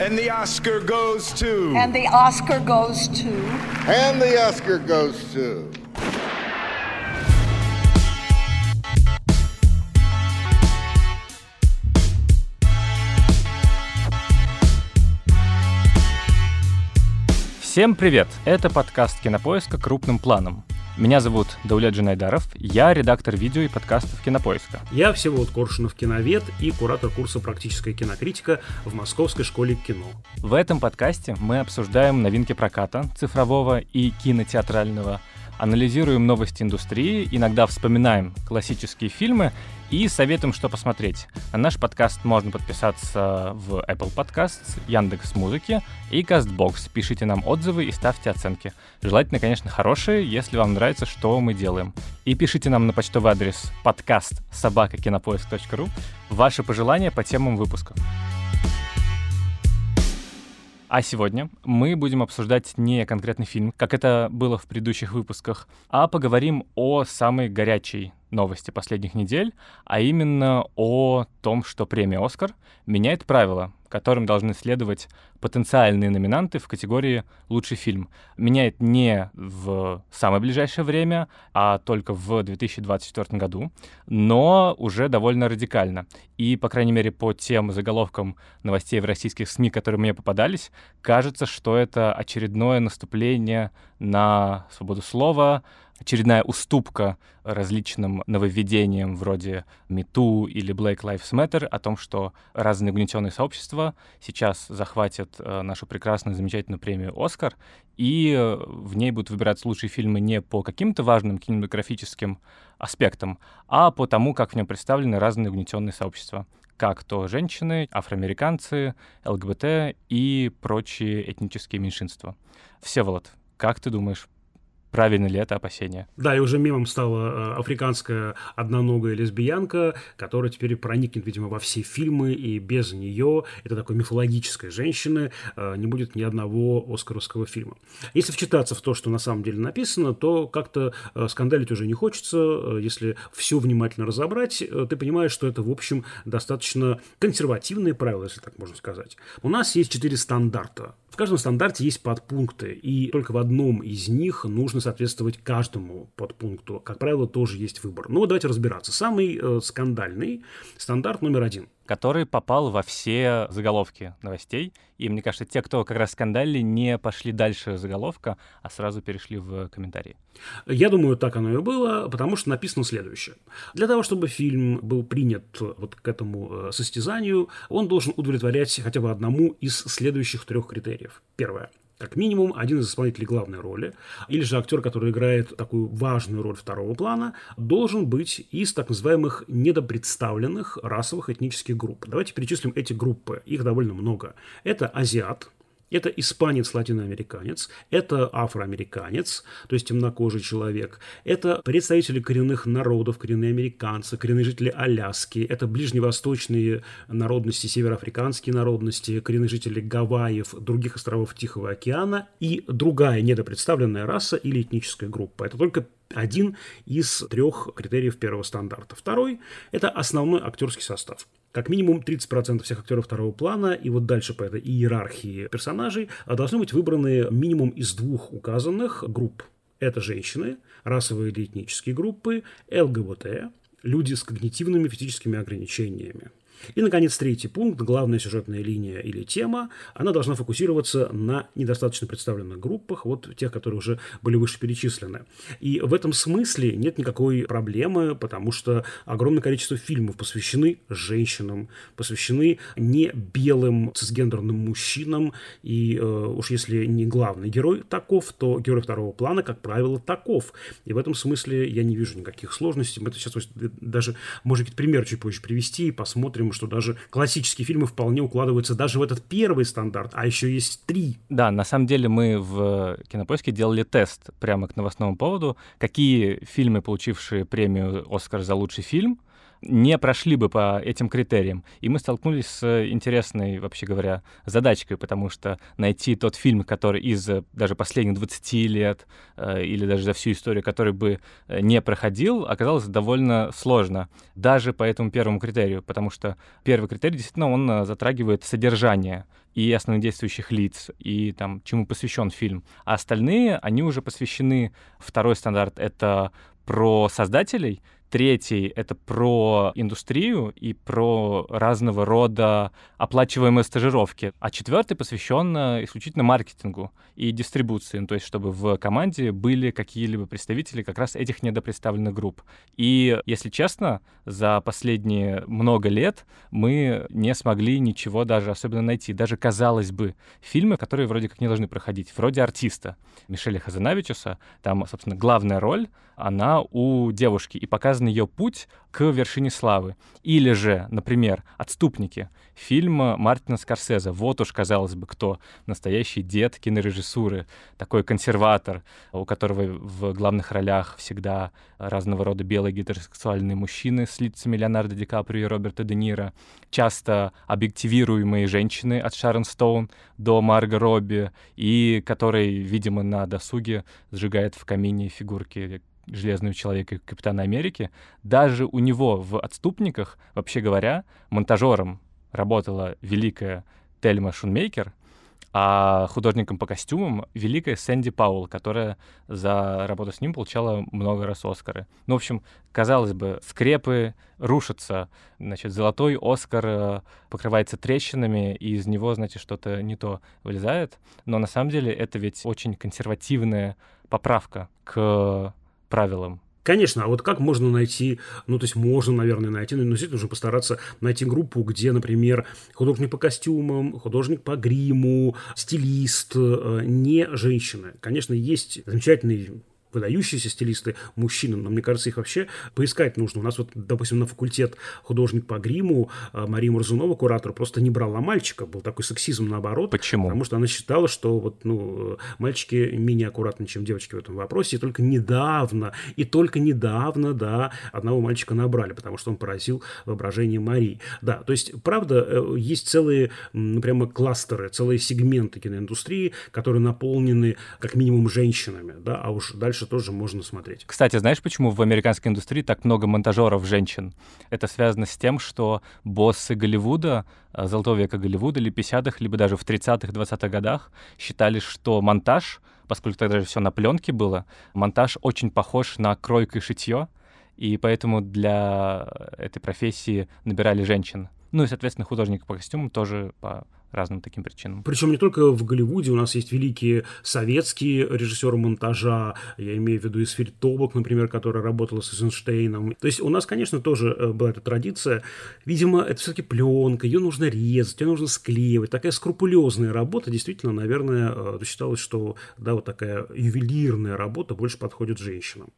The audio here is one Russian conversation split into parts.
And the Oscar goes to. And the Oscar goes to. And the Oscar goes to. Всем привет! Это подкаст «Кинопоиска. Крупным планом». Меня зовут Даулет Джинайдаров, я редактор видео и подкастов «Кинопоиска». Я Всеволод Коршунов, киновед и куратор курса «Практическая кинокритика» в Московской школе кино. В этом подкасте мы обсуждаем новинки проката, цифрового и кинотеатрального, анализируем новости индустрии, иногда вспоминаем классические фильмы и советуем, что посмотреть. На наш подкаст можно подписаться в Apple Podcasts, Яндекс Музыки и CastBox. Пишите нам отзывы и ставьте оценки. Желательно, конечно, хорошие, если вам нравится, что мы делаем. И пишите нам на почтовый адрес подкаст собакакинопоиск.ру ваши пожелания по темам выпуска. А сегодня мы будем обсуждать не конкретный фильм, как это было в предыдущих выпусках, а поговорим о самой горячей новости последних недель, а именно о том, что премия «Оскар» меняет правила, которым должны следовать потенциальные номинанты в категории «Лучший фильм». Меняет не в самое ближайшее время, а только в 2024 году, но уже довольно радикально. И, по крайней мере, по тем заголовкам новостей в российских СМИ, которые мне попадались, кажется, что это очередное наступление на свободу слова, очередная уступка различным нововведениям вроде МИТУ или Black Lives Matter о том, что разные угнетенные сообщества сейчас захватят э, нашу прекрасную, замечательную премию «Оскар», и э, в ней будут выбираться лучшие фильмы не по каким-то важным кинематографическим аспектам, а по тому, как в нем представлены разные угнетенные сообщества как то женщины, афроамериканцы, ЛГБТ и прочие этнические меньшинства. Всеволод, как ты думаешь, Правильно ли это опасение? Да, и уже мемом стала э, африканская одноногая лесбиянка, которая теперь проникнет, видимо, во все фильмы, и без нее, это такой мифологической женщины, э, не будет ни одного оскаровского фильма. Если вчитаться в то, что на самом деле написано, то как-то э, скандалить уже не хочется. Если все внимательно разобрать, ты понимаешь, что это, в общем, достаточно консервативные правила, если так можно сказать. У нас есть четыре стандарта каждом стандарте есть подпункты, и только в одном из них нужно соответствовать каждому подпункту. Как правило, тоже есть выбор. Но давайте разбираться. Самый э, скандальный стандарт номер один – который попал во все заголовки новостей. И мне кажется, те, кто как раз скандалили, не пошли дальше заголовка, а сразу перешли в комментарии. Я думаю, так оно и было, потому что написано следующее. Для того, чтобы фильм был принят вот к этому э, состязанию, он должен удовлетворять хотя бы одному из следующих трех критериев. Первое как минимум один из исполнителей главной роли, или же актер, который играет такую важную роль второго плана, должен быть из так называемых недопредставленных расовых этнических групп. Давайте перечислим эти группы. Их довольно много. Это азиат, это испанец-латиноамериканец, это афроамериканец, то есть темнокожий человек, это представители коренных народов, коренные американцы, коренные жители Аляски, это ближневосточные народности, североафриканские народности, коренные жители Гавайев, других островов Тихого океана и другая недопредставленная раса или этническая группа. Это только один из трех критериев первого стандарта. Второй – это основной актерский состав как минимум 30% всех актеров второго плана, и вот дальше по этой иерархии персонажей а должны быть выбраны минимум из двух указанных групп. Это женщины, расовые или этнические группы, ЛГБТ, люди с когнитивными физическими ограничениями. И, наконец, третий пункт, главная сюжетная линия или тема, она должна фокусироваться на недостаточно представленных группах, вот тех, которые уже были выше перечислены. И в этом смысле нет никакой проблемы, потому что огромное количество фильмов посвящены женщинам, посвящены не белым цисгендерным мужчинам, и э, уж если не главный герой таков, то герой второго плана, как правило, таков. И в этом смысле я не вижу никаких сложностей. Мы это сейчас даже, может быть, пример чуть позже привести и посмотрим, что даже классические фильмы вполне укладываются даже в этот первый стандарт, а еще есть три. Да, на самом деле мы в Кинопоиске делали тест прямо к новостному поводу, какие фильмы, получившие премию «Оскар» за лучший фильм, не прошли бы по этим критериям. И мы столкнулись с интересной, вообще говоря, задачкой, потому что найти тот фильм, который из даже последних 20 лет э, или даже за всю историю, который бы э, не проходил, оказалось довольно сложно. Даже по этому первому критерию, потому что первый критерий действительно он э, затрагивает содержание и основных действующих лиц, и там, чему посвящен фильм. А остальные, они уже посвящены, второй стандарт — это про создателей, Третий — это про индустрию и про разного рода оплачиваемые стажировки. А четвертый посвящен э, исключительно маркетингу и дистрибуции, ну, то есть чтобы в команде были какие-либо представители как раз этих недопредставленных групп. И, если честно, за последние много лет мы не смогли ничего даже особенно найти. Даже, казалось бы, фильмы, которые вроде как не должны проходить, вроде «Артиста» Мишеля Хазанавичуса, там, собственно, главная роль, она у девушки, и показан ее путь к вершине славы. Или же, например, «Отступники», фильм Мартина Скорсезе. Вот уж, казалось бы, кто настоящий дед кинорежиссуры, такой консерватор, у которого в главных ролях всегда разного рода белые гетеросексуальные мужчины с лицами Леонардо Ди Каприо и Роберта Де Ниро, часто объективируемые женщины от Шарон Стоун до Марго Робби, и который, видимо, на досуге сжигает в камине фигурки Железного человека и Капитана Америки, даже у него в «Отступниках», вообще говоря, монтажером работала великая Тельма Шунмейкер, а художником по костюмам великая Сэнди Паул, которая за работу с ним получала много раз Оскары. Ну, в общем, казалось бы, скрепы рушатся, значит, золотой Оскар покрывается трещинами, и из него, знаете, что-то не то вылезает. Но на самом деле это ведь очень консервативная поправка к правилам. Конечно, а вот как можно найти, ну, то есть можно, наверное, найти, но действительно нужно постараться найти группу, где, например, художник по костюмам, художник по гриму, стилист, э, не женщины. Конечно, есть замечательный выдающиеся стилисты, мужчины, но мне кажется, их вообще поискать нужно. У нас вот, допустим, на факультет художник по гриму а, Мария Мурзунова, куратор, просто не брала мальчика. Был такой сексизм наоборот. Почему? Потому что она считала, что вот, ну, мальчики менее аккуратны, чем девочки в этом вопросе. И только недавно, и только недавно, да, одного мальчика набрали, потому что он поразил воображение Марии. Да, то есть, правда, э, есть целые, ну, прямо кластеры, целые сегменты киноиндустрии, которые наполнены как минимум женщинами, да, а уж дальше дальше тоже можно смотреть. Кстати, знаешь, почему в американской индустрии так много монтажеров женщин? Это связано с тем, что боссы Голливуда, э, золотого века Голливуда, или 50-х, либо даже в 30-х, 20-х годах считали, что монтаж, поскольку тогда же все на пленке было, монтаж очень похож на кройку и шитье, и поэтому для этой профессии набирали женщин. Ну и, соответственно, художник по костюмам тоже по разным таким причинам. Причем не только в Голливуде, у нас есть великие советские режиссеры монтажа, я имею в виду Исфирь Тобок, например, которая работала с Эйзенштейном. То есть у нас, конечно, тоже э, была эта традиция. Видимо, это все-таки пленка, ее нужно резать, ее нужно склеивать. Такая скрупулезная работа, действительно, наверное, э, считалось, что да, вот такая ювелирная работа больше подходит женщинам.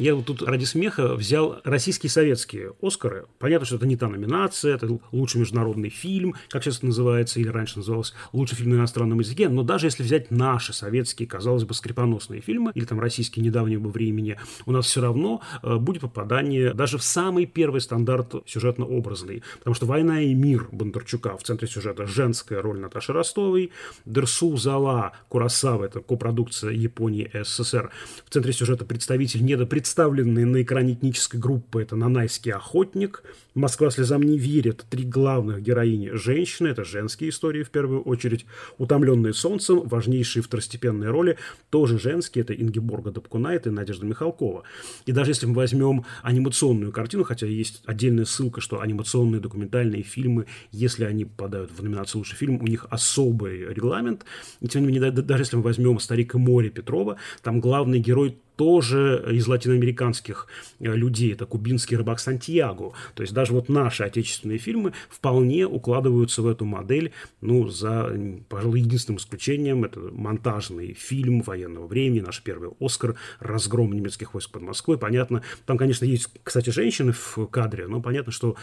Я вот тут ради смеха взял российские советские Оскары. Понятно, что это не та номинация, это лучший международный фильм, как сейчас это называется, или раньше называлось лучший фильм на иностранном языке. Но даже если взять наши советские, казалось бы, скрипоносные фильмы, или там российские недавнего времени, у нас все равно э, будет попадание даже в самый первый стандарт сюжетно-образный. Потому что «Война и мир» Бондарчука в центре сюжета женская роль Наташи Ростовой, «Дерсу Зала» Курасава, это копродукция Японии СССР, в центре сюжета представитель недопредставленный представленные на экране этнической группы это «Нанайский охотник», «Москва слезам не верит», три главных героини – женщины, это женские истории в первую очередь, «Утомленные солнцем», важнейшие второстепенные роли, тоже женские, это Ингеборга Добкунайт и Надежда Михалкова. И даже если мы возьмем анимационную картину, хотя есть отдельная ссылка, что анимационные документальные фильмы, если они попадают в номинацию «Лучший фильм», у них особый регламент, и тем не менее, даже если мы возьмем «Старик и море» Петрова, там главный герой тоже из латиноамериканских э, людей. Это кубинский рыбак Сантьяго. То есть даже вот наши отечественные фильмы вполне укладываются в эту модель, ну, за, пожалуй, единственным исключением. Это монтажный фильм военного времени, наш первый «Оскар», «Разгром немецких войск под Москвой». Понятно, там, конечно, есть, кстати, женщины в кадре, но понятно, что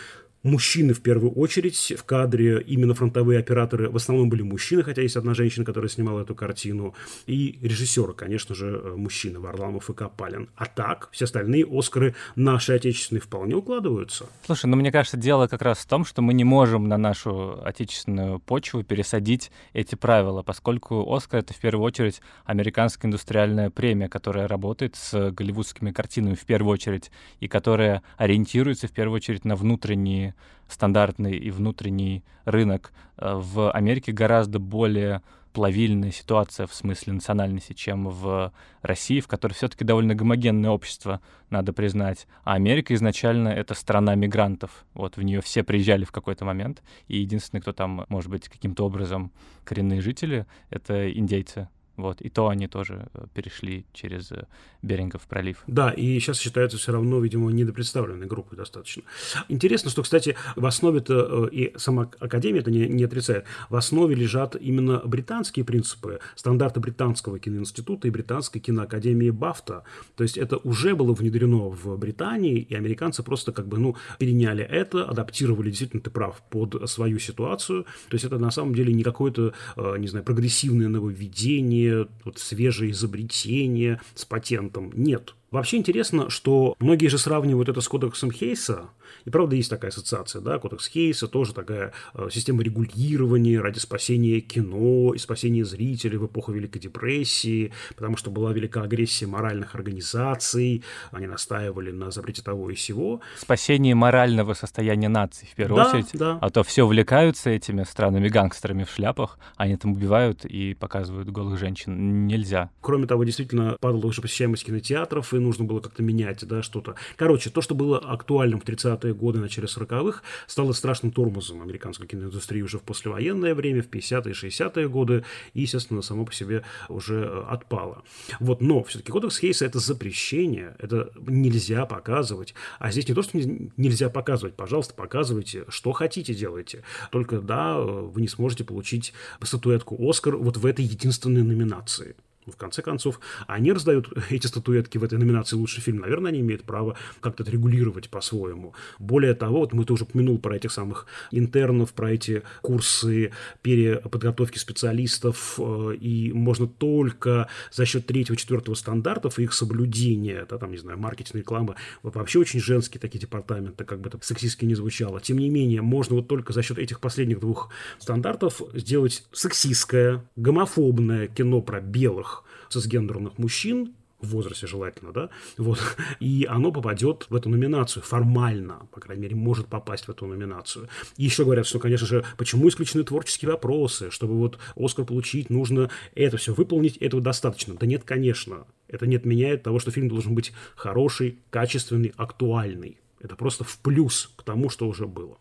мужчины в первую очередь в кадре, именно фронтовые операторы в основном были мужчины, хотя есть одна женщина, которая снимала эту картину, и режиссеры, конечно же, э, мужчины, Варламов и Капалин. А так, все остальные Оскары наши отечественные вполне укладываются. Слушай, ну мне кажется, дело как раз в том, что мы не можем на нашу отечественную почву пересадить эти правила, поскольку Оскар — это в первую очередь американская индустриальная премия, которая работает с голливудскими картинами в первую очередь, и которая ориентируется в первую очередь на внутренние стандартный и внутренний рынок. Э, в Америке гораздо более плавильная ситуация в смысле национальности, чем в России, в которой все-таки довольно гомогенное общество, надо признать. А Америка изначально это страна мигрантов. Вот в нее все приезжали в какой-то момент, и единственный, кто там, может быть, каким-то образом коренные жители, это индейцы. Вот, и то они тоже э, перешли через э, Берингов пролив. Да, и сейчас считаются все равно, видимо, недопредставленной группой достаточно. Интересно, что, кстати, в основе-то, э, и сама Академия это не, не отрицает, в основе лежат именно британские принципы, стандарты британского киноинститута и британской киноакадемии Бафта. То есть это уже было внедрено в Британии, и американцы просто как бы, ну, переняли это, адаптировали, действительно, ты прав, под свою ситуацию. То есть это на самом деле не какое-то, не знаю, прогрессивное нововведение, вот, свежие изобретения с патентом. Нет. Вообще интересно, что многие же сравнивают это с кодексом Хейса, и правда есть такая ассоциация, да, кодекс Хейса тоже такая э, система регулирования ради спасения кино и спасения зрителей в эпоху Великой депрессии, потому что была велика агрессия моральных организаций, они настаивали на запрете того и сего. Спасение морального состояния нации, в первую Да, очередь. да. А то все увлекаются этими странными гангстерами в шляпах, они там убивают и показывают голых женщин. Нельзя. Кроме того, действительно падала уже посещаемость кинотеатров, и нужно было как-то менять, да, что-то. Короче, то, что было актуальным в 30-е годы, начале 40-х, стало страшным тормозом американской киноиндустрии уже в послевоенное время, в 50-е, 60-е годы, и, естественно, само по себе уже э, отпало. Вот, но все-таки кодекс Хейса – это запрещение, это нельзя показывать. А здесь не то, что не- нельзя показывать, пожалуйста, показывайте, что хотите делайте. Только, да, э, вы не сможете получить статуэтку «Оскар» вот в этой единственной номинации. В конце концов, они раздают эти статуэтки в этой номинации «Лучший фильм». Наверное, они имеют право как-то регулировать по-своему. Более того, вот мы ты уже упомянул про этих самых интернов, про эти курсы переподготовки специалистов, э, и можно только за счет третьего, четвертого стандартов и их соблюдения, да, там, не знаю, маркетинг, реклама, вообще очень женские такие департаменты, как бы это сексистски не звучало. Тем не менее, можно вот только за счет этих последних двух стандартов сделать сексистское, гомофобное кино про белых цисгендерных мужчин, в возрасте желательно, да, вот, и оно попадет в эту номинацию формально, по крайней мере, может попасть в эту номинацию. И еще говорят, что, конечно же, почему исключены творческие вопросы, чтобы вот Оскар получить, нужно это все выполнить, этого достаточно. Да нет, конечно, это не отменяет того, что фильм должен быть хороший, качественный, актуальный. Это просто в плюс к тому, что уже было.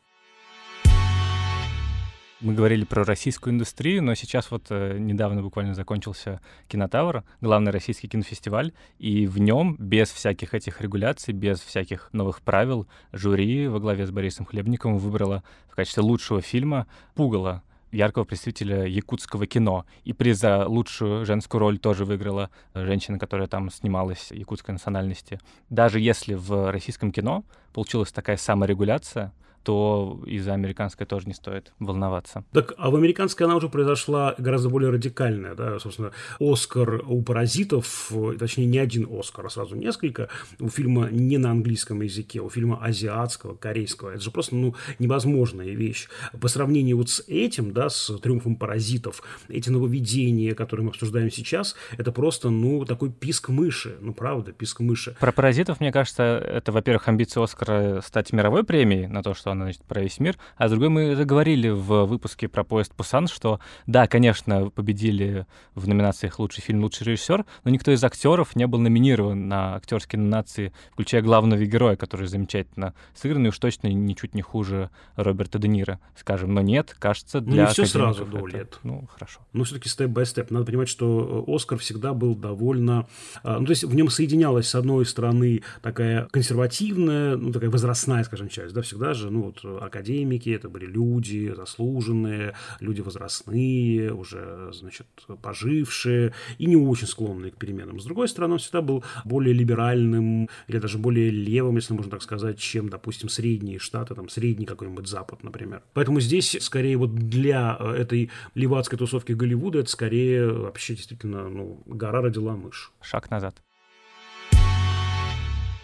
Мы говорили про российскую индустрию, но сейчас вот э, недавно буквально закончился Кинотавр, главный российский кинофестиваль, и в нем без всяких этих регуляций, без всяких новых правил, жюри во главе с Борисом Хлебниковым выбрало в качестве лучшего фильма «Пугало», яркого представителя якутского кино. И приз за лучшую женскую роль тоже выиграла женщина, которая там снималась якутской национальности. Даже если в российском кино получилась такая саморегуляция, то и за американское тоже не стоит волноваться. Так, а в американской она уже произошла гораздо более радикальная, да, собственно, Оскар у паразитов, точнее, не один Оскар, а сразу несколько, у фильма не на английском языке, у фильма азиатского, корейского, это же просто, ну, невозможная вещь. По сравнению вот с этим, да, с «Триумфом паразитов», эти нововведения, которые мы обсуждаем сейчас, это просто, ну, такой писк мыши, ну, правда, писк мыши. Про паразитов, мне кажется, это, во-первых, амбиция Оскара стать мировой премией на то, что она, значит, про весь мир. А с другой, мы это говорили в выпуске про поезд Пусан, что, да, конечно, победили в номинациях лучший фильм, лучший режиссер, но никто из актеров не был номинирован на актерские номинации, включая главного героя, который замечательно сыгран, и уж точно ничуть не хуже Роберта Де Ниро, скажем. Но нет, кажется, Ну, для не всё академиков сразу, это- Дуэлет. Ну, хорошо. но все-таки степ-бай-степ. Надо понимать, что э, Оскар всегда был довольно... а, Ну, то есть в нем соединялась, с одной стороны, такая консервативная, ну, такая возрастная, скажем, часть, да, всегда же, ну, вот э, академики, это были люди заслуженные, люди возрастные, уже, значит, пожившие и не очень склонные к переменам. С другой стороны, он всегда был более либеральным или даже более левым, если можно так сказать, чем, допустим, средние штаты, там, средний какой-нибудь Запад, например. Поэтому здесь, скорее, вот для э, этой левацкой тусовки Голливуда, это скорее вообще действительно, ну, гора родила мышь. Шаг назад.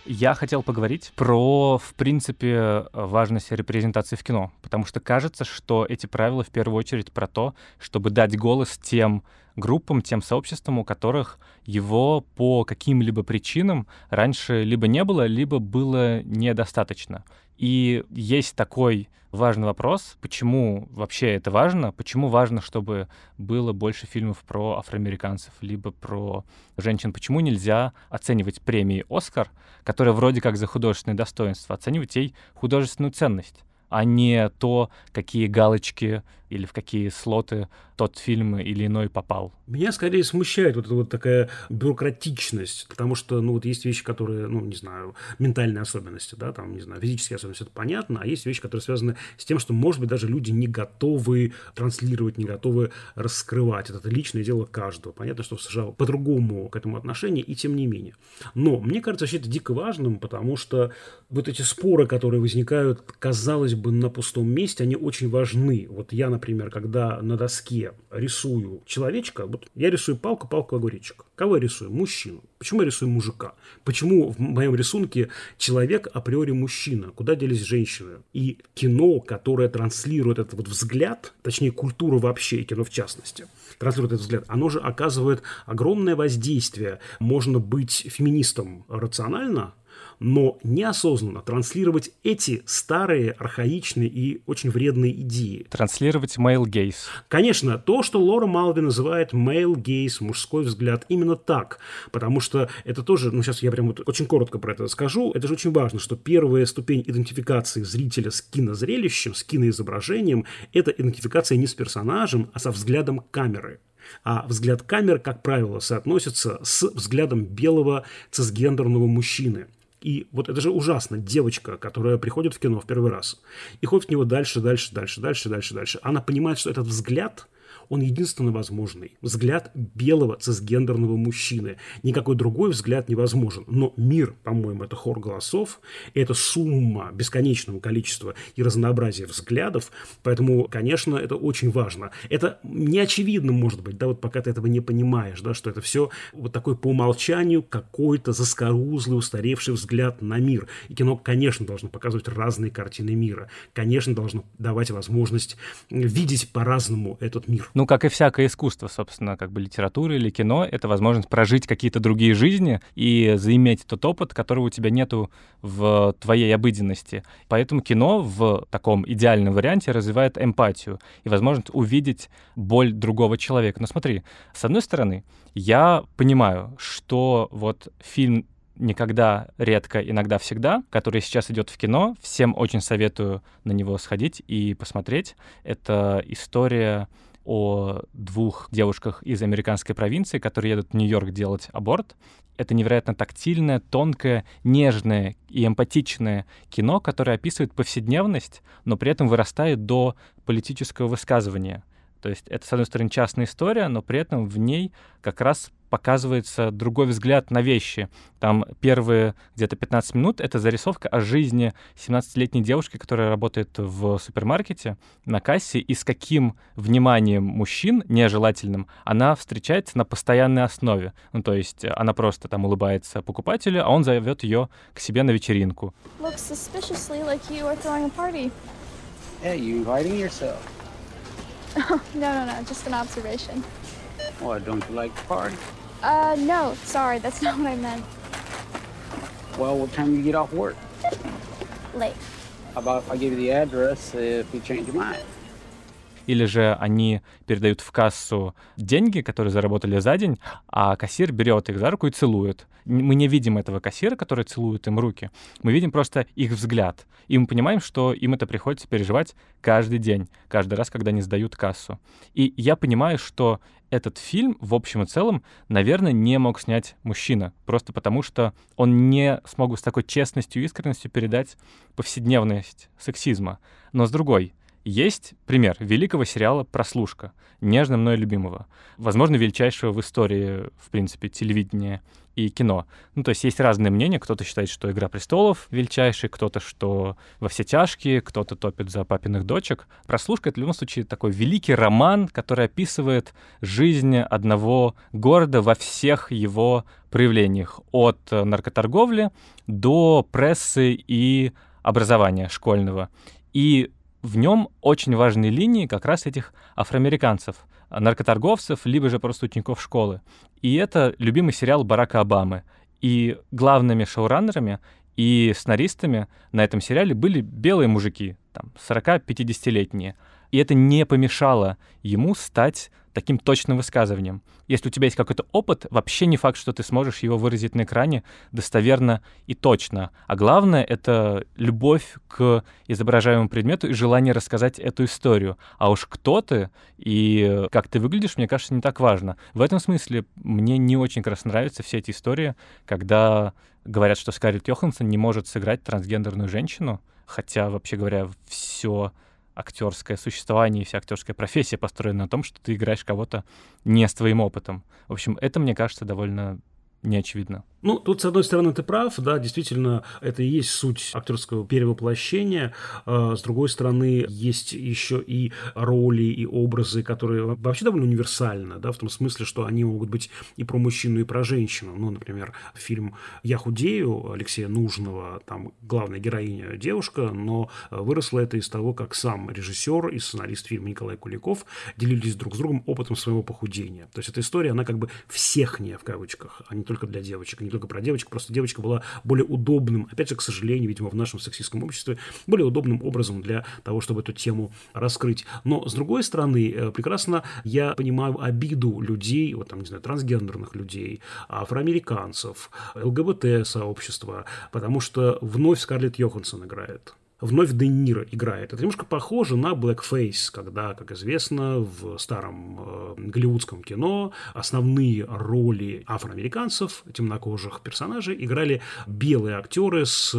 Я хотел поговорить про, в принципе, важность репрезентации в кино, потому что кажется, что эти правила в первую очередь про то, чтобы дать голос тем группам, тем сообществам, у которых его по каким-либо причинам раньше либо не было, либо было недостаточно. И есть такой важный вопрос, почему вообще это важно, почему важно, чтобы было больше фильмов про афроамериканцев, либо про женщин, почему нельзя оценивать премии «Оскар», которые вроде как за художественное достоинство, оценивать ей художественную ценность а не то, какие галочки или в какие слоты тот фильм или иной попал. Меня скорее смущает вот эта вот такая бюрократичность, потому что, ну, вот есть вещи, которые, ну, не знаю, ментальные особенности, да, там, не знаю, физические особенности, это понятно, а есть вещи, которые связаны с тем, что, может быть, даже люди не готовы транслировать, не готовы раскрывать. Это личное дело каждого. Понятно, что в США по-другому к этому отношение, и тем не менее. Но мне кажется, вообще это дико важным, потому что вот эти споры, которые возникают, казалось на пустом месте, они очень важны. Вот я, например, когда на доске рисую человечка, вот я рисую палку, палку, огуречек. Кого я рисую? Мужчину. Почему я рисую мужика? Почему в моем рисунке человек априори мужчина? Куда делись женщины? И кино, которое транслирует этот вот взгляд, точнее культуру вообще, и кино в частности, транслирует этот взгляд, оно же оказывает огромное воздействие. Можно быть феминистом рационально, но неосознанно транслировать эти старые, архаичные и очень вредные идеи. Транслировать male gaze. Конечно, то, что Лора Малви называет male gaze, мужской взгляд, именно так. Потому что это тоже, ну сейчас я прям вот очень коротко про это скажу, это же очень важно, что первая ступень идентификации зрителя с кинозрелищем, с киноизображением, это идентификация не с персонажем, а со взглядом камеры. А взгляд камеры, как правило, соотносится с взглядом белого цисгендерного мужчины – и вот это же ужасно. Девочка, которая приходит в кино в первый раз и ходит в него дальше, дальше, дальше, дальше, дальше, дальше. Она понимает, что этот взгляд – он единственно возможный. Взгляд белого цисгендерного мужчины. Никакой другой взгляд невозможен. Но мир, по-моему, это хор голосов, это сумма бесконечного количества и разнообразия взглядов, поэтому, конечно, это очень важно. Это не очевидно, может быть, да, вот пока ты этого не понимаешь, да, что это все вот такой по умолчанию какой-то заскорузлый, устаревший взгляд на мир. И кино, конечно, должно показывать разные картины мира. Конечно, должно давать возможность видеть по-разному этот мир. Ну, как и всякое искусство, собственно, как бы литература или кино, это возможность прожить какие-то другие жизни и заиметь тот опыт, которого у тебя нету в твоей обыденности. Поэтому кино в таком идеальном варианте развивает эмпатию и возможность увидеть боль другого человека. Но смотри, с одной стороны, я понимаю, что вот фильм никогда, редко, иногда, всегда, который сейчас идет в кино. Всем очень советую на него сходить и посмотреть. Это история о двух девушках из американской провинции, которые едут в Нью-Йорк делать аборт. Это невероятно тактильное, тонкое, нежное и эмпатичное кино, которое описывает повседневность, но при этом вырастает до политического высказывания. То есть это, с одной стороны, частная история, но при этом в ней как раз показывается другой взгляд на вещи. Там первые где-то 15 минут — это зарисовка о жизни 17-летней девушки, которая работает в супермаркете на кассе, и с каким вниманием мужчин, нежелательным, она встречается на постоянной основе. Ну, то есть она просто там улыбается покупателю, а он зовет ее к себе на вечеринку. Hey, you inviting yourself? no, no, no, just an observation. What, don't you like the party? Uh, no, sorry, that's not what I meant. Well, what time do you get off work? Late. How about if I give you the address if you change your mind? Или же они передают в кассу деньги, которые заработали за день, а кассир берет их за руку и целует. Мы не видим этого кассира, который целует им руки. Мы видим просто их взгляд. И мы понимаем, что им это приходится переживать каждый день, каждый раз, когда они сдают кассу. И я понимаю, что этот фильм, в общем и целом, наверное, не мог снять мужчина, просто потому что он не смог с такой честностью и искренностью передать повседневность сексизма. Но с другой, есть пример великого сериала «Прослушка», нежно мной любимого. Возможно, величайшего в истории, в принципе, телевидения и кино. Ну, то есть есть разные мнения. Кто-то считает, что «Игра престолов» величайший, кто-то, что «Во все тяжкие», кто-то топит за папиных дочек. «Прослушка» — это в любом случае такой великий роман, который описывает жизнь одного города во всех его проявлениях. От наркоторговли до прессы и образования школьного. И в нем очень важные линии как раз этих афроамериканцев, наркоторговцев, либо же просто учеников школы. И это любимый сериал Барака Обамы. И главными шоураннерами И сценаристами на этом сериале были белые мужики, там, 40-50-летние. И это не помешало ему стать таким точным высказыванием. Если у тебя есть какой-то опыт, вообще не факт, что ты сможешь его выразить на экране достоверно и точно. А главное — это любовь к изображаемому предмету и желание рассказать эту историю. А уж кто ты и как ты выглядишь, мне кажется, не так важно. В этом смысле мне не очень как раз нравятся все эти истории, когда говорят, что Скарлетт Йоханссон не может сыграть трансгендерную женщину, хотя, вообще говоря, все актерское существование и вся актерская профессия построена на том, что ты играешь кого-то не с твоим опытом. В общем, это, мне кажется, довольно неочевидно. Ну, тут, с одной стороны, ты прав, да, действительно, это и есть суть актерского перевоплощения. А, с другой стороны, есть еще и роли, и образы, которые вообще довольно универсальны, да, в том смысле, что они могут быть и про мужчину, и про женщину. Ну, например, фильм «Я худею» Алексея Нужного, там главная героиня девушка, но выросло это из того, как сам режиссер и сценарист фильма Николай Куликов делились друг с другом опытом своего похудения. То есть эта история, она как бы всех не в кавычках, а не только для девочек, не только про девочек, просто девочка была более удобным, опять же, к сожалению, видимо, в нашем сексистском обществе, более удобным образом для того, чтобы эту тему раскрыть. Но, с другой стороны, э, прекрасно я понимаю обиду людей, вот там, не знаю, трансгендерных людей, афроамериканцев, ЛГБТ-сообщества, потому что вновь Скарлетт Йоханссон играет вновь Де Ниро играет. Это немножко похоже на Blackface, когда, как известно, в старом э, голливудском кино основные роли афроамериканцев, темнокожих персонажей, играли белые актеры с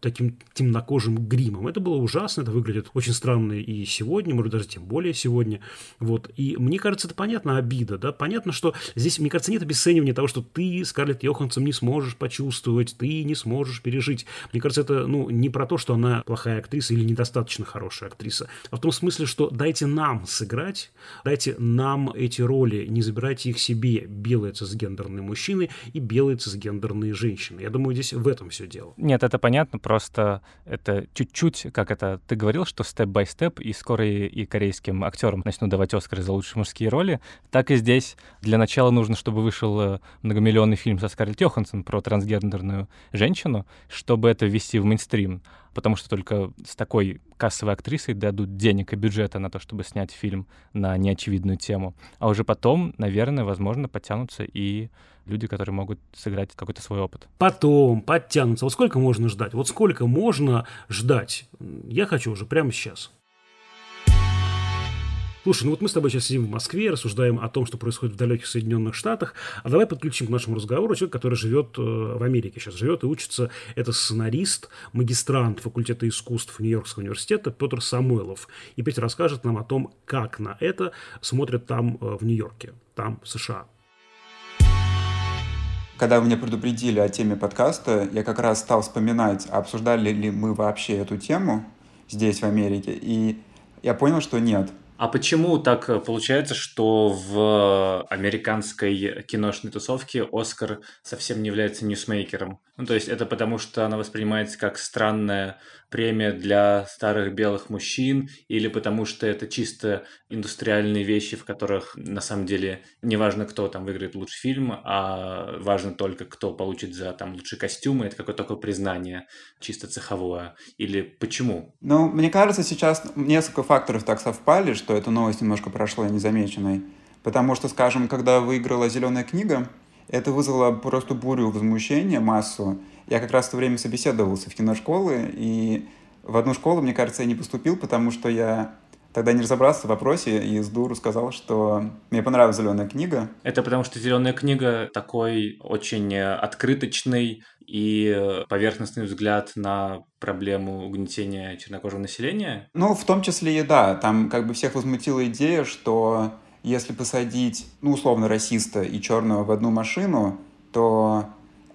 таким темнокожим гримом. Это было ужасно, это выглядит очень странно и сегодня, может даже тем более сегодня. Вот. И мне кажется, это понятно обида, да, понятно, что здесь, мне кажется, нет обесценивания того, что ты, Скарлетт Йоханссон, не сможешь почувствовать, ты не сможешь пережить. Мне кажется, это, ну, не про то, что она плохая актриса или недостаточно хорошая актриса, а в том смысле, что дайте нам сыграть, дайте нам эти роли, не забирайте их себе, белые цисгендерные мужчины и белые цисгендерные женщины. Я думаю, здесь в этом все дело. Нет, это понятно, просто это чуть-чуть, как это ты говорил, что степ-бай-степ, и скоро и, и корейским актерам начнут давать Оскары за лучшие мужские роли, так и здесь. Для начала нужно, чтобы вышел э, многомиллионный фильм со Скарлетт Йоханссон про трансгендерную женщину, чтобы это ввести в мейнстрим потому что только с такой кассовой актрисой дадут денег и бюджета на то, чтобы снять фильм на неочевидную тему. А уже потом, наверное, возможно, подтянутся и люди, которые могут сыграть какой-то свой опыт. Потом подтянутся. Вот сколько можно ждать? Вот сколько можно ждать? Я хочу уже прямо сейчас. Слушай, ну вот мы с тобой сейчас сидим в Москве, рассуждаем о том, что происходит в далеких Соединенных Штатах, а давай подключим к нашему разговору человека, который живет э, в Америке, сейчас живет и учится. Это сценарист, магистрант факультета искусств Нью-Йоркского университета Петр Самойлов. И Петр расскажет нам о том, как на это смотрят там э, в Нью-Йорке, там в США. Когда вы меня предупредили о теме подкаста, я как раз стал вспоминать, обсуждали ли мы вообще эту тему здесь, в Америке, и я понял, что нет. А почему так э, получается, что в американской киношной тусовке Оскар совсем не является ньюсмейкером? Ну, то есть это потому, что она воспринимается как странная премия для старых белых мужчин, или потому что это чисто индустриальные вещи, в которых на самом деле не важно, кто там выиграет лучший фильм, а важно только, кто получит за там лучшие костюмы, это какое-то такое признание чисто цеховое, или почему? Ну, мне кажется, сейчас несколько факторов так совпали, что эта новость немножко прошла незамеченной. Потому что, скажем, когда выиграла «Зеленая книга», это вызвало просто бурю возмущения, массу. Я как раз в то время собеседовался в киношколы, и в одну школу, мне кажется, я не поступил, потому что я тогда не разобрался в вопросе и с дуру сказал, что мне понравилась зеленая книга. Это потому что зеленая книга такой очень открыточный и поверхностный взгляд на проблему угнетения чернокожего населения? Ну, в том числе и да. Там как бы всех возмутила идея, что если посадить, ну, условно, расиста и черного в одну машину, то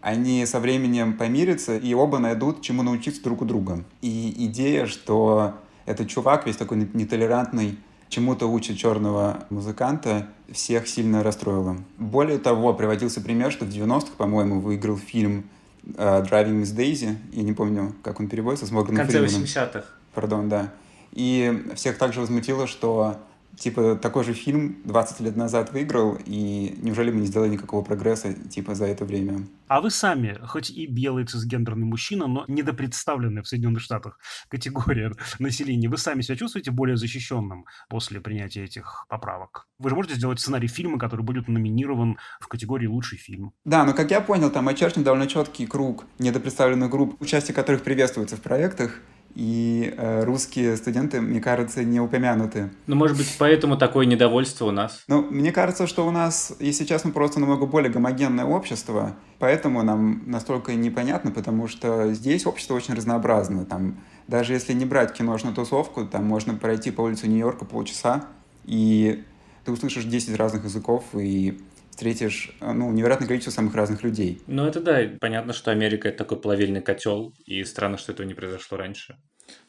они со временем помирятся и оба найдут, чему научиться друг у друга. И идея, что этот чувак весь такой нетолерантный, чему-то учит черного музыканта, всех сильно расстроила. Более того, приводился пример, что в 90-х, по-моему, выиграл фильм uh, Driving Miss Daisy, я не помню, как он переводится, с Морганом В конце 80-х. Пардон, да. И всех также возмутило, что типа, такой же фильм 20 лет назад выиграл, и неужели мы не сделали никакого прогресса, типа, за это время? А вы сами, хоть и белый цисгендерный мужчина, но недопредставленный в Соединенных Штатах категория населения, вы сами себя чувствуете более защищенным после принятия этих поправок? Вы же можете сделать сценарий фильма, который будет номинирован в категории «Лучший фильм». Да, но, как я понял, там очерчен довольно четкий круг недопредставленных групп, участие которых приветствуется в проектах, и э, русские студенты, мне кажется, не упомянуты. Ну, может быть, поэтому такое недовольство у нас? Ну, мне кажется, что у нас, и сейчас мы просто намного более гомогенное общество, поэтому нам настолько непонятно, потому что здесь общество очень разнообразно. Там, даже если не брать киношную тусовку, там можно пройти по улице Нью-Йорка полчаса, и ты услышишь 10 разных языков, и встретишь ну, невероятное количество самых разных людей. Ну, это да, понятно, что Америка — это такой плавильный котел, и странно, что этого не произошло раньше.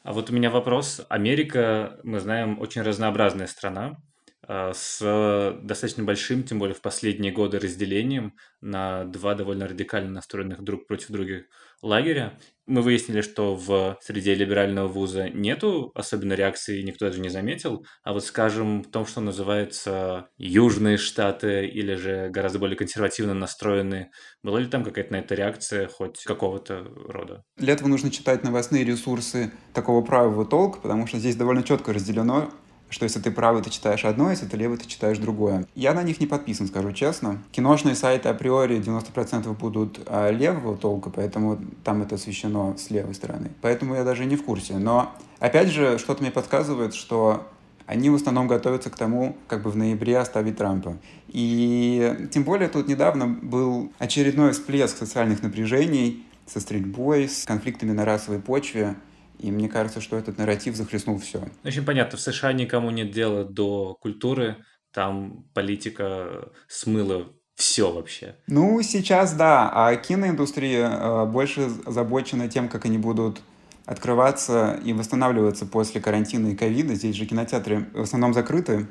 А вот у меня вопрос. Америка, мы знаем, очень разнообразная страна, а, с достаточно большим, тем более в последние годы, разделением на два довольно радикально настроенных друг против других лагеря. Мы выяснили, что в среде либерального вуза нету особенной реакции, никто даже не заметил. А вот, скажем, в том, что называется Южные Штаты или же гораздо более консервативно настроенные, была ли там какая-то на это реакция хоть какого-то рода? Для этого нужно читать новостные ресурсы такого правого толка, потому что здесь довольно четко разделено что если ты правый, ты читаешь одно, если ты левый, ты читаешь другое. Я на них не подписан, скажу честно. Киношные сайты априори 90% будут а, левого толка, поэтому там это освещено с левой стороны. Поэтому я даже не в курсе. Но, опять же, что-то мне подсказывает, что они в основном готовятся к тому, как бы в ноябре оставить Трампа. И тем более тут недавно был очередной всплеск социальных напряжений со стрельбой, с конфликтами на расовой почве. И мне кажется, что этот нарратив захлестнул все. Очень понятно, в США никому нет дела до культуры, там политика смыла все вообще. Ну, сейчас да, а киноиндустрия э, больше озабочена тем, как они будут открываться и восстанавливаться после карантина и ковида. Здесь же кинотеатры в основном закрыты,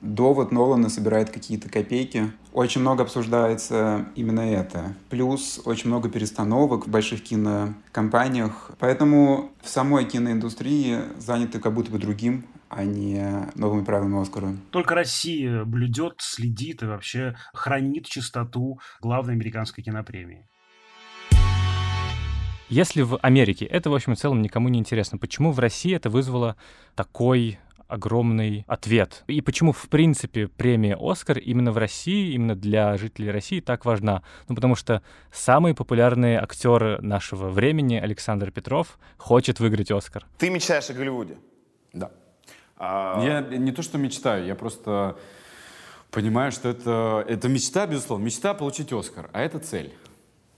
довод Нолана собирает какие-то копейки. Очень много обсуждается именно это. Плюс очень много перестановок в больших кинокомпаниях. Поэтому в самой киноиндустрии заняты как будто бы другим, а не новыми правилами Оскара. Только Россия блюдет, следит и вообще хранит чистоту главной американской кинопремии. Если в Америке это, в общем и целом, никому не интересно, почему в России это вызвало такой огромный ответ. И почему, в принципе, премия «Оскар» именно в России, именно для жителей России так важна? Ну, потому что самый популярный актер нашего времени, Александр Петров, хочет выиграть «Оскар». Ты мечтаешь о Голливуде? Да. А... Я не то, что мечтаю, я просто понимаю, что это, это мечта, безусловно. Мечта получить «Оскар», а это цель.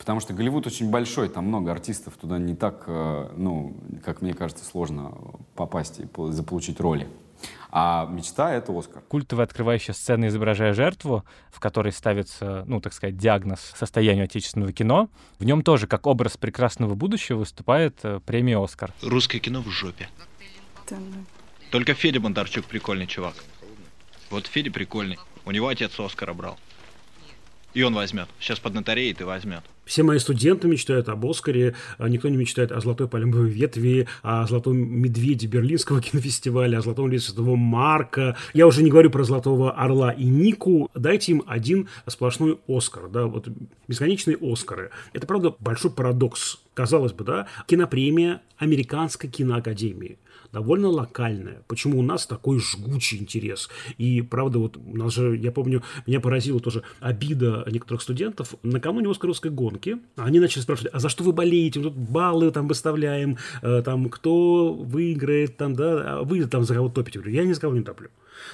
Потому что Голливуд очень большой, там много артистов, туда не так, э, ну, как мне кажется, сложно попасть и заполучить роли. А мечта — это Оскар. Культовая открывающая сцена, изображая жертву, в которой ставится, ну, так сказать, диагноз состоянию отечественного кино, в нем тоже, как образ прекрасного будущего, выступает э, премия «Оскар». Русское кино в жопе. Только Федя Бондарчук прикольный чувак. Вот Федя прикольный. У него отец Оскара брал. И он возьмет. Сейчас поднатореет и возьмет. Все мои студенты мечтают об Оскаре, а никто не мечтает о «Золотой пальмовой ветви», о «Золотом медведе» Берлинского кинофестиваля, о «Золотом лесе Святого Марка». Я уже не говорю про «Золотого орла» и «Нику». Дайте им один сплошной «Оскар», да, вот бесконечные «Оскары». Это, правда, большой парадокс. Казалось бы, да, кинопремия Американской киноакадемии – довольно локальная. Почему у нас такой жгучий интерес? И, правда, вот у нас же, я помню, меня поразила тоже обида некоторых студентов. Накануне Оскаровской гонки они начали спрашивать, а за что вы болеете? Мы тут баллы там выставляем, э, там, кто выиграет, там, да, а вы там за кого топите? Говорю, я ни за кого не топлю.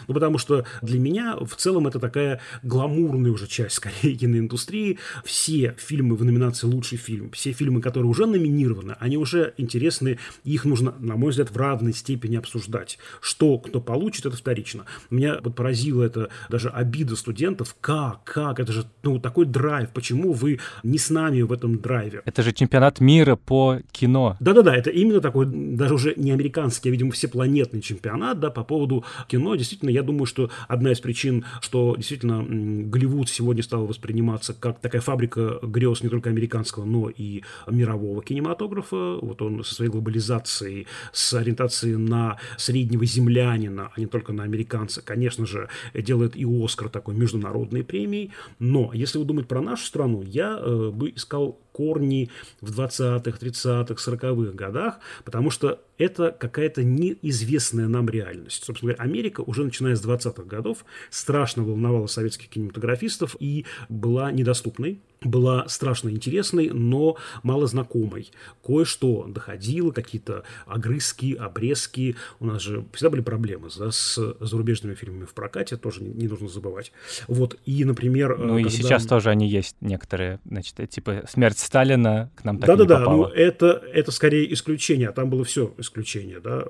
Ну, потому что для меня в целом это такая гламурная уже часть, скорее, киноиндустрии. Все фильмы в номинации «Лучший фильм», все фильмы, которые уже номинированы, они уже интересны, их нужно, на мой взгляд, в равной степени обсуждать. Что кто получит, это вторично. Меня вот поразило это даже обида студентов. Как? Как? Это же ну, такой драйв. Почему вы не с нами в этом драйве? Это же чемпионат мира по кино. Да-да-да, это именно такой, даже уже не американский, а, видимо, всепланетный чемпионат, да, по поводу кино. Действительно, действительно, я думаю, что одна из причин, что действительно Голливуд сегодня стал восприниматься как такая фабрика грез не только американского, но и мирового кинематографа. Вот он со своей глобализацией, с ориентацией на среднего землянина, а не только на американца, конечно же, делает и Оскар такой международной премией. Но если вы думаете про нашу страну, я э, бы искал корни в 20-х, 30-х, 40-х годах, потому что это какая-то неизвестная нам реальность. Собственно говоря, Америка уже начиная с 20-х годов страшно волновала советских кинематографистов и была недоступной была страшно интересной, но мало знакомой. Кое-что доходило, какие-то огрызки, обрезки. У нас же всегда были проблемы да, с зарубежными фильмами в прокате, тоже не, не нужно забывать. Вот, и, например... Ну когда... и сейчас тоже они есть некоторые, значит, типа «Смерть Сталина» к нам так да, и да, не попала. Да, да, это, это скорее исключение, а там было все исключение, да.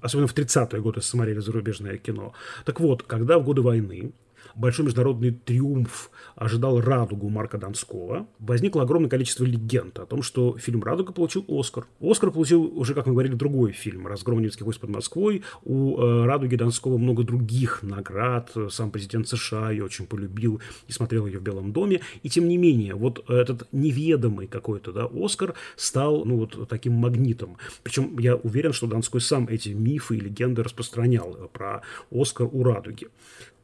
Особенно в 30-е годы смотрели зарубежное кино. Так вот, когда в годы войны большой международный триумф ожидал «Радугу» Марка Донского, возникло огромное количество легенд о том, что фильм «Радуга» получил «Оскар». «Оскар» получил уже, как мы говорили, другой фильм «Разгром немецких войск под Москвой». У э, «Радуги» Донского много других наград. Сам президент США ее очень полюбил и смотрел ее в Белом доме. И тем не менее, вот этот неведомый какой-то да, «Оскар» стал ну, вот таким магнитом. Причем я уверен, что Донской сам эти мифы и легенды распространял про «Оскар» у «Радуги»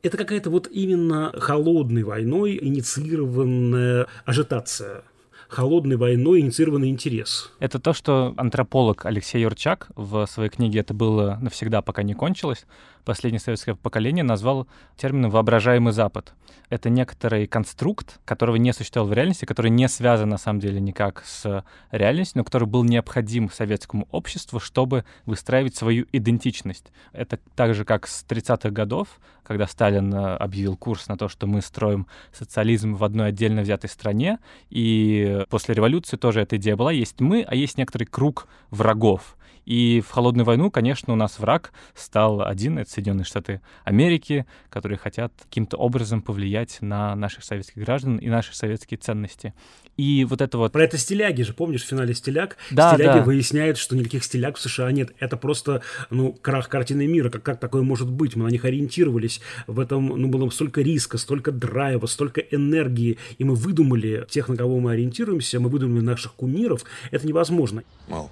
это какая-то вот именно холодной войной инициированная ажитация холодной войной инициированный интерес. Это то, что антрополог Алексей Юрчак в своей книге «Это было навсегда, пока не кончилось» последнее советское поколение назвал термином «воображаемый Запад». Это некоторый конструкт, которого не существовал в реальности, который не связан на самом деле никак с реальностью, но который был необходим советскому обществу, чтобы выстраивать свою идентичность. Это так же, как с 30-х годов, когда Сталин э, объявил курс на то, что мы строим социализм в одной отдельно взятой стране, и после революции тоже эта идея была. Есть мы, а есть некоторый круг врагов. И в холодную войну, конечно, у нас враг стал один, это Соединенные Штаты Америки, которые хотят каким-то образом повлиять на наших советских граждан и наши советские ценности. И вот это вот... Про это стиляги же, помнишь, в финале стиляг? Да, стиляги да. выясняют, что никаких стиляг в США нет. Это просто, ну, крах картины мира. Как, как такое может быть? Мы на них ориентировались. В этом, ну, было столько риска, столько драйва, столько энергии. И мы выдумали тех, на кого мы ориентируемся, мы выдумали наших кумиров. Это невозможно. Мал,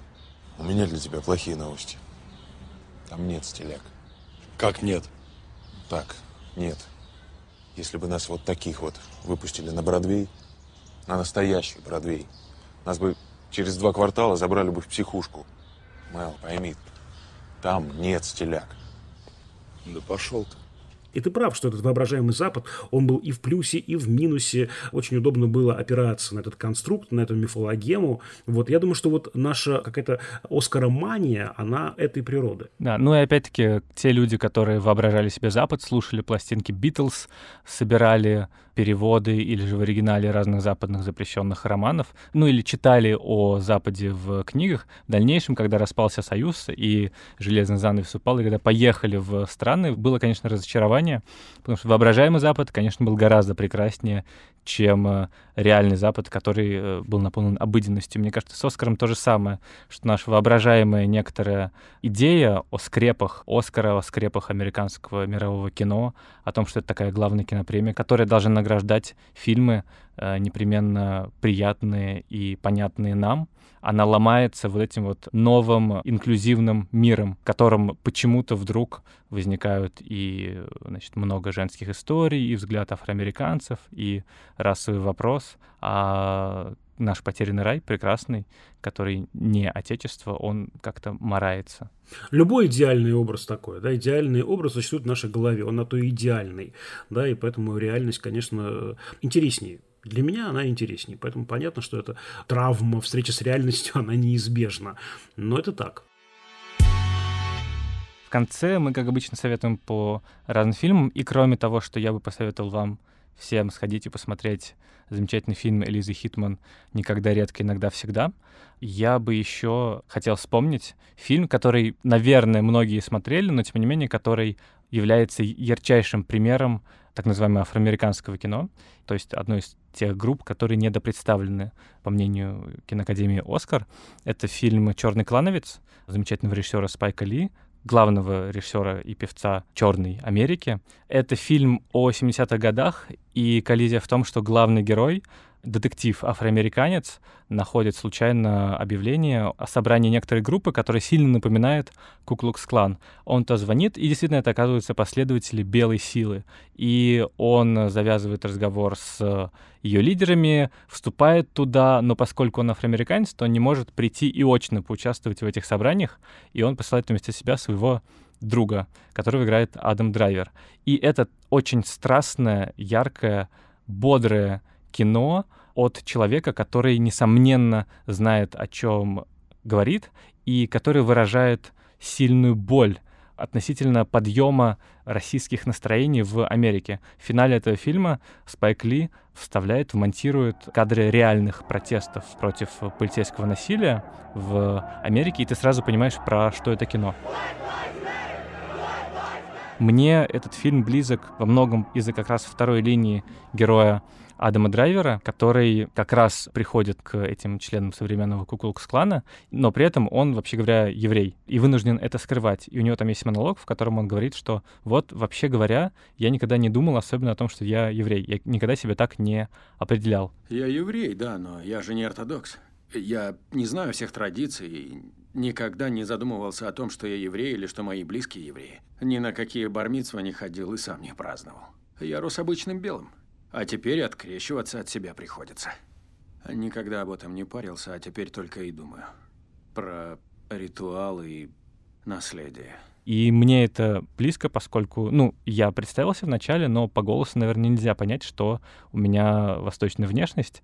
у меня для тебя плохие новости. Там нет стиляк. Как нет? Так, нет. Если бы нас вот таких вот выпустили на Бродвей, на настоящий Бродвей, нас бы через два квартала забрали бы в психушку. Мэл, пойми, там нет стиляк. Да пошел ты. И ты прав, что этот воображаемый Запад, он был и в плюсе, и в минусе. Очень удобно было опираться на этот конструкт, на эту мифологему. Вот я думаю, что вот наша какая-то оскаромания, она этой природы. Да, ну и опять-таки те люди, которые воображали себе Запад, слушали пластинки Битлз, собирали переводы или же в оригинале разных западных запрещенных романов, ну или читали о Западе в книгах. В дальнейшем, когда распался Союз и железный занавес упал, и когда поехали в страны, было, конечно, разочарование, потому что воображаемый Запад, конечно, был гораздо прекраснее, чем э, реальный Запад, который э, был наполнен обыденностью. Мне кажется, с Оскаром то же самое, что наша воображаемая некоторая идея о скрепах Оскара, о скрепах американского мирового кино, о том, что это такая главная кинопремия, которая должна награждать фильмы непременно приятные и понятные нам, она ломается вот этим вот новым инклюзивным миром, в котором почему-то вдруг возникают и значит, много женских историй, и взгляд афроамериканцев, и расовый вопрос, а наш потерянный рай прекрасный, который не отечество, он как-то морается. Любой идеальный образ такой, да, идеальный образ существует в нашей голове, он на то идеальный, да, и поэтому реальность, конечно, интереснее для меня она интереснее, поэтому понятно, что это травма, встреча с реальностью, она неизбежна. Но это так. В конце мы, как обычно, советуем по разным фильмам. И кроме того, что я бы посоветовал вам всем сходить и посмотреть замечательный фильм Элизы Хитман «Никогда, редко, иногда, всегда», я бы еще хотел вспомнить фильм, который, наверное, многие смотрели, но, тем не менее, который является ярчайшим примером так называемого афроамериканского кино, то есть одной из тех групп, которые недопредставлены, по мнению киноакадемии «Оскар». Это фильм «Черный клановец» замечательного режиссера Спайка Ли, главного режиссера и певца Черной Америки. Это фильм о 70-х годах, и коллизия в том, что главный герой детектив-афроамериканец находит случайно объявление о собрании некоторой группы, которая сильно напоминает Куклукс-клан. Он-то звонит, и действительно это оказываются последователи белой силы. И он завязывает разговор с ее лидерами, вступает туда, но поскольку он афроамериканец, то он не может прийти и очно поучаствовать в этих собраниях, и он посылает вместо себя своего друга, которого играет Адам Драйвер. И это очень страстное, яркое, бодрое кино от человека, который, несомненно, знает, о чем говорит, и который выражает сильную боль относительно подъема российских настроений в Америке. В финале этого фильма Спайк Ли вставляет, вмонтирует кадры реальных протестов против полицейского насилия в Америке, и ты сразу понимаешь, про что это кино. Мне этот фильм близок во многом из-за как раз второй линии героя Адама Драйвера, который как раз приходит к этим членам современного Куклукс-клана, но при этом он, вообще говоря, еврей, и вынужден это скрывать. И у него там есть монолог, в котором он говорит, что вот, вообще говоря, я никогда не думал особенно о том, что я еврей. Я никогда себя так не определял. Я еврей, да, но я же не ортодокс. Я не знаю всех традиций, никогда не задумывался о том, что я еврей или что мои близкие евреи. Ни на какие бармитсва не ходил и сам не праздновал. Я рос обычным белым. А теперь открещиваться от себя приходится. Никогда об этом не парился, а теперь только и думаю. Про ритуалы и наследие. И мне это близко, поскольку, ну, я представился вначале, но по голосу, наверное, нельзя понять, что у меня восточная внешность,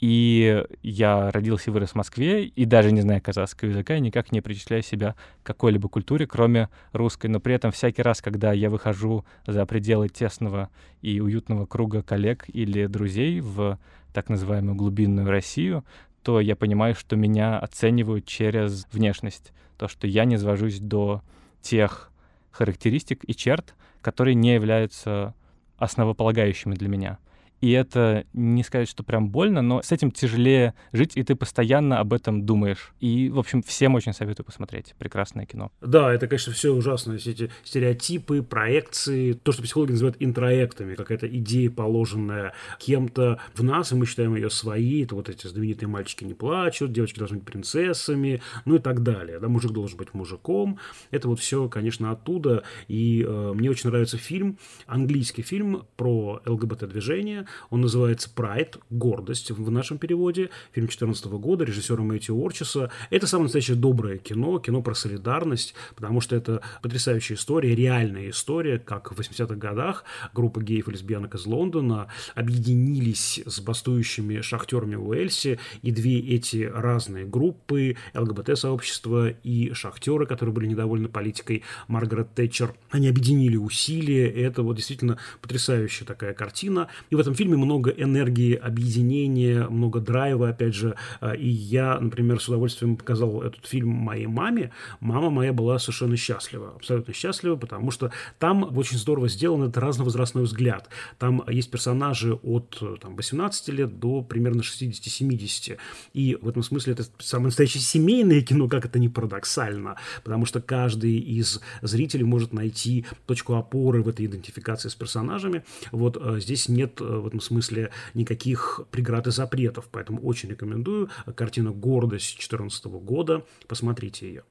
и я родился и вырос в Москве, и даже не зная казахского языка, я никак не причисляю себя к какой-либо культуре, кроме русской. Но при этом всякий раз, когда я выхожу за пределы тесного и уютного круга коллег или друзей в так называемую глубинную Россию, то я понимаю, что меня оценивают через внешность. То, что я не свожусь до тех характеристик и черт, которые не являются основополагающими для меня. И это не сказать, что прям больно, но с этим тяжелее жить, и ты постоянно об этом думаешь. И, в общем, всем очень советую посмотреть. Прекрасное кино. Да, это, конечно, все ужасно. Все эти стереотипы, проекции, то, что психологи называют интроектами, какая-то идея, положенная кем-то в нас, и мы считаем ее своей. Это вот эти знаменитые мальчики не плачут, девочки должны быть принцессами, ну и так далее. Да, мужик должен быть мужиком. Это вот все, конечно, оттуда. И э, мне очень нравится фильм, английский фильм про ЛГБТ-движение, он называется «Прайд», «Гордость» в нашем переводе. Фильм 2014 года режиссера Мэтью Орчиса. Это самое настоящее доброе кино, кино про солидарность, потому что это потрясающая история, реальная история, как в 80-х годах группа геев и лесбиянок из Лондона объединились с бастующими шахтерами в и две эти разные группы, ЛГБТ-сообщество и шахтеры, которые были недовольны политикой Маргарет Тэтчер, они объединили усилия, и это вот действительно потрясающая такая картина. И в этом фильме много энергии, объединения, много драйва, опять же. А, и я, например, с удовольствием показал этот фильм моей маме. Мама моя была совершенно счастлива, абсолютно счастлива, потому что там очень здорово сделан этот разновозрастной взгляд. Там есть персонажи от там, 18 лет до примерно 60-70. И в этом смысле это самое настоящее семейное кино, как это не парадоксально, потому что каждый из зрителей может найти точку опоры в этой идентификации с персонажами. Вот а, здесь нет а, этом смысле никаких преград и запретов. Поэтому очень рекомендую. Картина «Гордость» 2014 года. Посмотрите ее.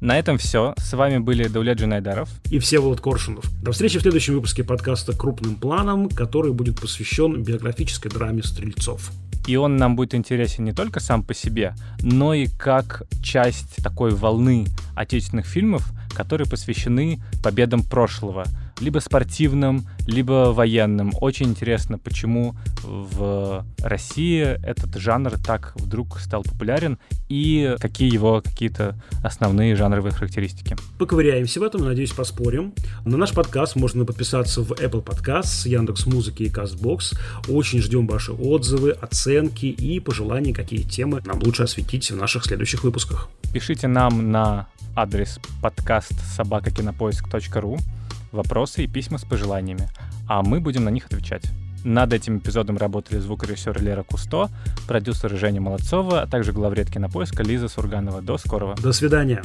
На этом все. С вами были Дауля Джинайдаров и Всеволод Коршунов. До встречи в следующем выпуске подкаста «Крупным планом», который будет посвящен биографической драме «Стрельцов». И он нам будет интересен не только сам по себе, но и как часть такой волны отечественных фильмов, которые посвящены победам прошлого, либо спортивным, либо военным. Очень интересно, почему в России этот жанр так вдруг стал популярен и какие его какие-то основные жанровые характеристики. Поковыряемся в этом, надеюсь, поспорим. На наш подкаст можно подписаться в Apple Podcasts, Яндекс Музыки и Castbox. Очень ждем ваши отзывы, оценки и пожелания, какие темы нам лучше осветить в наших следующих выпусках. Пишите нам на адрес подкаст собакакинопоиск.ру вопросы и письма с пожеланиями, а мы будем на них отвечать. Над этим эпизодом работали звукорежиссер Лера Кусто, продюсер Женя Молодцова, а также главред кинопоиска Лиза Сурганова. До скорого. До свидания.